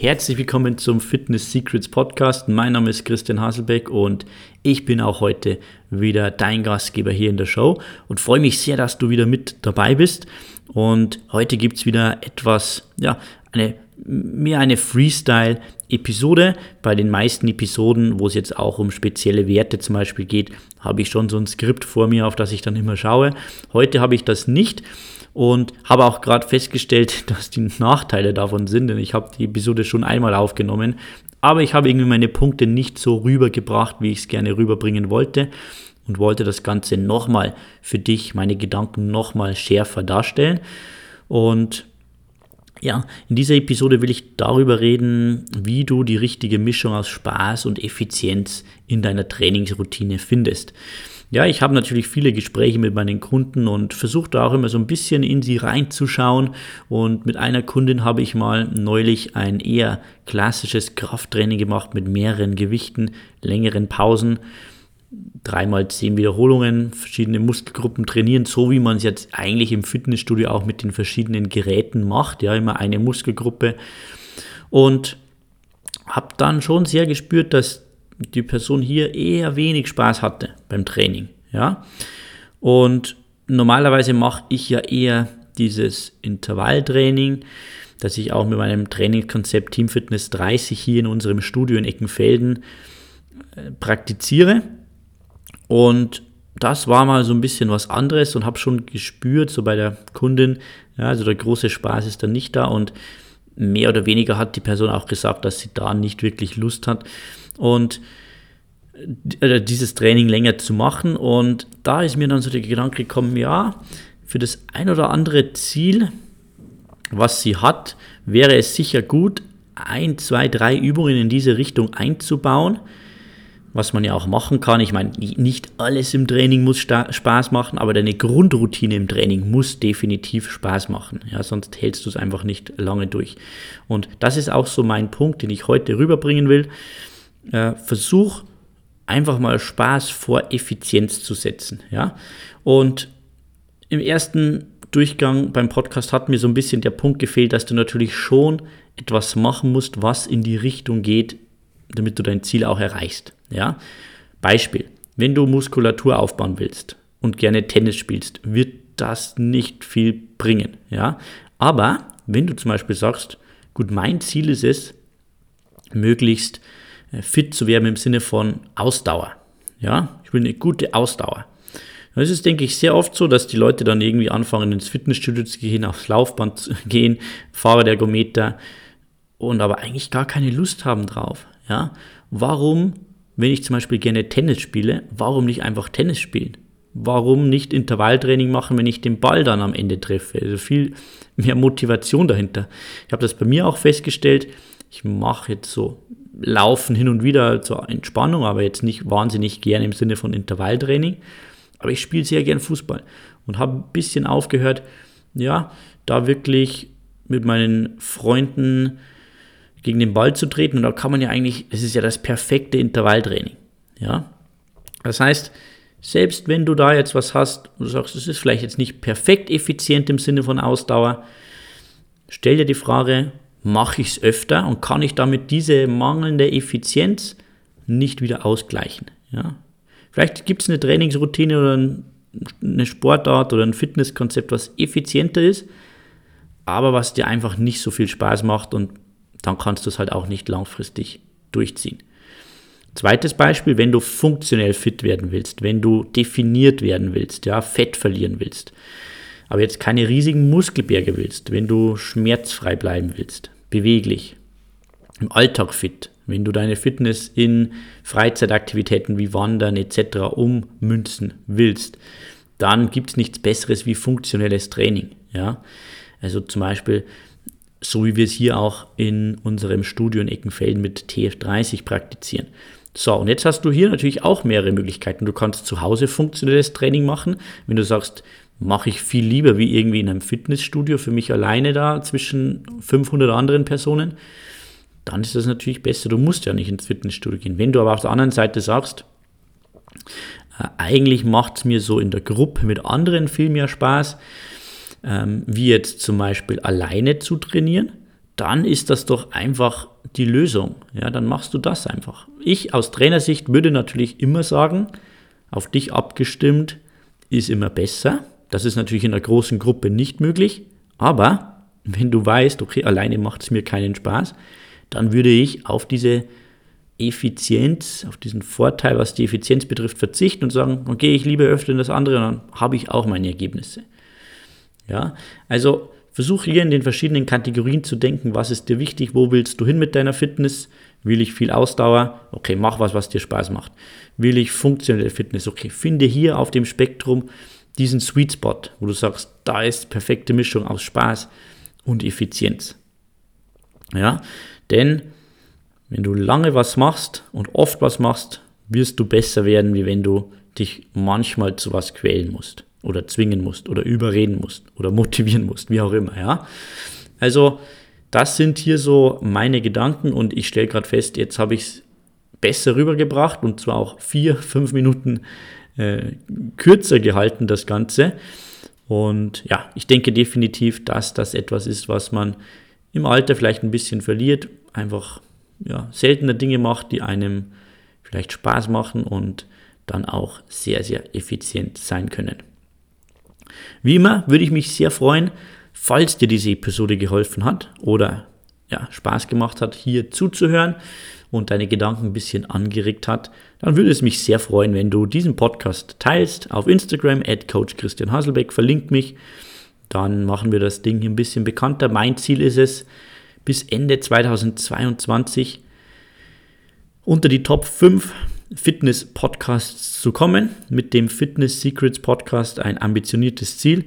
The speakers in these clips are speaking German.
Herzlich willkommen zum Fitness Secrets Podcast. Mein Name ist Christian Haselbeck und ich bin auch heute wieder dein Gastgeber hier in der Show und freue mich sehr, dass du wieder mit dabei bist. Und heute gibt es wieder etwas, ja, eine, mehr eine Freestyle-Episode. Bei den meisten Episoden, wo es jetzt auch um spezielle Werte zum Beispiel geht, habe ich schon so ein Skript vor mir, auf das ich dann immer schaue. Heute habe ich das nicht und habe auch gerade festgestellt, dass die Nachteile davon sind, denn ich habe die Episode schon einmal aufgenommen, aber ich habe irgendwie meine Punkte nicht so rübergebracht, wie ich es gerne rüberbringen wollte und wollte das Ganze nochmal für dich, meine Gedanken nochmal schärfer darstellen. Und ja, in dieser Episode will ich darüber reden, wie du die richtige Mischung aus Spaß und Effizienz in deiner Trainingsroutine findest. Ja, ich habe natürlich viele Gespräche mit meinen Kunden und versuche da auch immer so ein bisschen in sie reinzuschauen. Und mit einer Kundin habe ich mal neulich ein eher klassisches Krafttraining gemacht mit mehreren Gewichten, längeren Pausen. Dreimal zehn Wiederholungen, verschiedene Muskelgruppen trainieren, so wie man es jetzt eigentlich im Fitnessstudio auch mit den verschiedenen Geräten macht. Ja, immer eine Muskelgruppe. Und habe dann schon sehr gespürt, dass die Person hier eher wenig Spaß hatte beim Training. Ja? Und normalerweise mache ich ja eher dieses Intervalltraining, das ich auch mit meinem Trainingskonzept Team Fitness 30 hier in unserem Studio in Eckenfelden äh, praktiziere. Und das war mal so ein bisschen was anderes und habe schon gespürt, so bei der Kundin, ja, also der große Spaß ist dann nicht da und mehr oder weniger hat die Person auch gesagt, dass sie da nicht wirklich Lust hat. Und äh, dieses Training länger zu machen. Und da ist mir dann so der Gedanke gekommen, ja, für das ein oder andere Ziel, was sie hat, wäre es sicher gut, ein, zwei, drei Übungen in diese Richtung einzubauen, was man ja auch machen kann. Ich meine, nicht alles im Training muss Spaß machen, aber deine Grundroutine im Training muss definitiv Spaß machen. Ja, sonst hältst du es einfach nicht lange durch. Und das ist auch so mein Punkt, den ich heute rüberbringen will. Äh, versuch einfach mal Spaß vor Effizienz zu setzen. Ja? Und im ersten Durchgang beim Podcast hat mir so ein bisschen der Punkt gefehlt, dass du natürlich schon etwas machen musst, was in die Richtung geht, damit du dein Ziel auch erreichst. Ja? Beispiel, wenn du Muskulatur aufbauen willst und gerne Tennis spielst, wird das nicht viel bringen. Ja? Aber wenn du zum Beispiel sagst, gut, mein Ziel ist es, möglichst äh, fit zu werden im Sinne von Ausdauer. Ja, ich will eine gute Ausdauer. Es ist, denke ich, sehr oft so, dass die Leute dann irgendwie anfangen, ins Fitnessstudio zu gehen, aufs Laufband zu gehen, Fahrradergometer und aber eigentlich gar keine Lust haben drauf. Ja, warum, wenn ich zum Beispiel gerne Tennis spiele, warum nicht einfach Tennis spielen? Warum nicht Intervalltraining machen, wenn ich den Ball dann am Ende treffe? Also viel mehr Motivation dahinter. Ich habe das bei mir auch festgestellt. Ich mache jetzt so Laufen hin und wieder zur Entspannung, aber jetzt nicht wahnsinnig gern im Sinne von Intervalltraining. Aber ich spiele sehr gern Fußball und habe ein bisschen aufgehört, ja, da wirklich mit meinen Freunden gegen den Ball zu treten. Und da kann man ja eigentlich, es ist ja das perfekte Intervalltraining. Ja, das heißt, selbst wenn du da jetzt was hast und du sagst, es ist vielleicht jetzt nicht perfekt effizient im Sinne von Ausdauer, stell dir die Frage, mache ich es öfter und kann ich damit diese mangelnde Effizienz nicht wieder ausgleichen. Ja? Vielleicht gibt es eine Trainingsroutine oder eine Sportart oder ein Fitnesskonzept, was effizienter ist, aber was dir einfach nicht so viel Spaß macht und dann kannst du es halt auch nicht langfristig durchziehen. Zweites Beispiel, wenn du funktionell fit werden willst, wenn du definiert werden willst, ja, Fett verlieren willst, aber jetzt keine riesigen Muskelberge willst, wenn du schmerzfrei bleiben willst, beweglich, im Alltag fit, wenn du deine Fitness in Freizeitaktivitäten wie Wandern etc. ummünzen willst, dann gibt es nichts Besseres wie funktionelles Training. Ja? Also zum Beispiel, so wie wir es hier auch in unserem Studio in Eckenfelden mit TF30 praktizieren. So, und jetzt hast du hier natürlich auch mehrere Möglichkeiten. Du kannst zu Hause funktionelles Training machen, wenn du sagst, mache ich viel lieber wie irgendwie in einem Fitnessstudio für mich alleine da zwischen 500 anderen Personen, dann ist das natürlich besser. Du musst ja nicht ins Fitnessstudio gehen. Wenn du aber auf der anderen Seite sagst, äh, eigentlich macht es mir so in der Gruppe mit anderen viel mehr Spaß, ähm, wie jetzt zum Beispiel alleine zu trainieren, dann ist das doch einfach die Lösung. Ja, dann machst du das einfach. Ich aus Trainersicht würde natürlich immer sagen, auf dich abgestimmt ist immer besser. Das ist natürlich in einer großen Gruppe nicht möglich, aber wenn du weißt, okay, alleine macht es mir keinen Spaß, dann würde ich auf diese Effizienz, auf diesen Vorteil, was die Effizienz betrifft, verzichten und sagen, okay, ich liebe öfter das andere, dann habe ich auch meine Ergebnisse. Ja, also versuch hier in den verschiedenen Kategorien zu denken, was ist dir wichtig, wo willst du hin mit deiner Fitness? Will ich viel Ausdauer? Okay, mach was, was dir Spaß macht. Will ich funktionelle Fitness? Okay, finde hier auf dem Spektrum diesen Sweet Spot, wo du sagst, da ist perfekte Mischung aus Spaß und Effizienz. Ja, denn wenn du lange was machst und oft was machst, wirst du besser werden, wie wenn du dich manchmal zu was quälen musst oder zwingen musst oder überreden musst oder motivieren musst, wie auch immer, ja. Also, das sind hier so meine Gedanken und ich stelle gerade fest, jetzt habe ich es besser rübergebracht und zwar auch vier, fünf Minuten äh, kürzer gehalten, das Ganze. Und ja, ich denke definitiv, dass das etwas ist, was man im Alter vielleicht ein bisschen verliert, einfach ja, seltener Dinge macht, die einem vielleicht Spaß machen und dann auch sehr, sehr effizient sein können. Wie immer würde ich mich sehr freuen, falls dir diese Episode geholfen hat oder ja, Spaß gemacht hat, hier zuzuhören und deine Gedanken ein bisschen angeregt hat, dann würde es mich sehr freuen, wenn du diesen Podcast teilst auf Instagram, at Coach Christian Haselbeck, verlinkt mich. Dann machen wir das Ding hier ein bisschen bekannter. Mein Ziel ist es, bis Ende 2022 unter die Top 5 Fitness-Podcasts zu kommen. Mit dem Fitness Secrets Podcast ein ambitioniertes Ziel.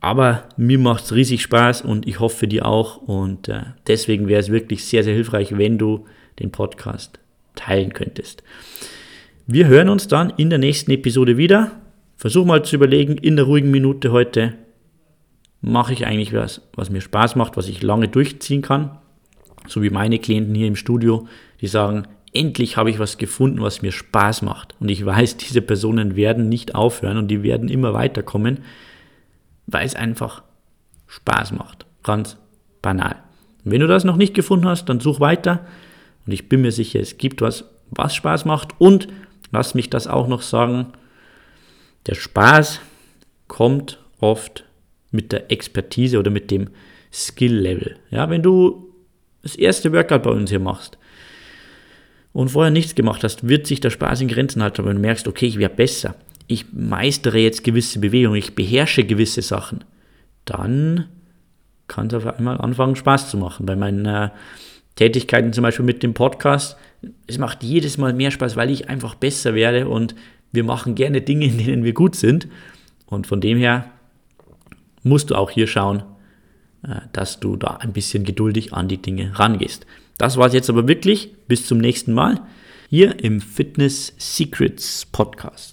Aber mir macht es riesig Spaß und ich hoffe dir auch. Und äh, deswegen wäre es wirklich sehr, sehr hilfreich, wenn du den Podcast teilen könntest. Wir hören uns dann in der nächsten Episode wieder. Versuch mal zu überlegen, in der ruhigen Minute heute, mache ich eigentlich was, was mir Spaß macht, was ich lange durchziehen kann. So wie meine Klienten hier im Studio, die sagen, endlich habe ich was gefunden, was mir Spaß macht. Und ich weiß, diese Personen werden nicht aufhören und die werden immer weiterkommen, weil es einfach Spaß macht. Ganz banal. Und wenn du das noch nicht gefunden hast, dann such weiter. Und ich bin mir sicher, es gibt was, was Spaß macht. Und lass mich das auch noch sagen, der Spaß kommt oft mit der Expertise oder mit dem Skill-Level. Ja, wenn du das erste Workout bei uns hier machst und vorher nichts gemacht hast, wird sich der Spaß in Grenzen halten, wenn du merkst, okay, ich werde besser, ich meistere jetzt gewisse Bewegungen, ich beherrsche gewisse Sachen, dann kann es auf einmal anfangen, Spaß zu machen. Bei meinen äh, Tätigkeiten zum Beispiel mit dem Podcast, es macht jedes Mal mehr Spaß, weil ich einfach besser werde und wir machen gerne Dinge, in denen wir gut sind. Und von dem her musst du auch hier schauen, äh, dass du da ein bisschen geduldig an die Dinge rangehst. Das war es jetzt aber wirklich. Bis zum nächsten Mal hier im Fitness Secrets Podcast.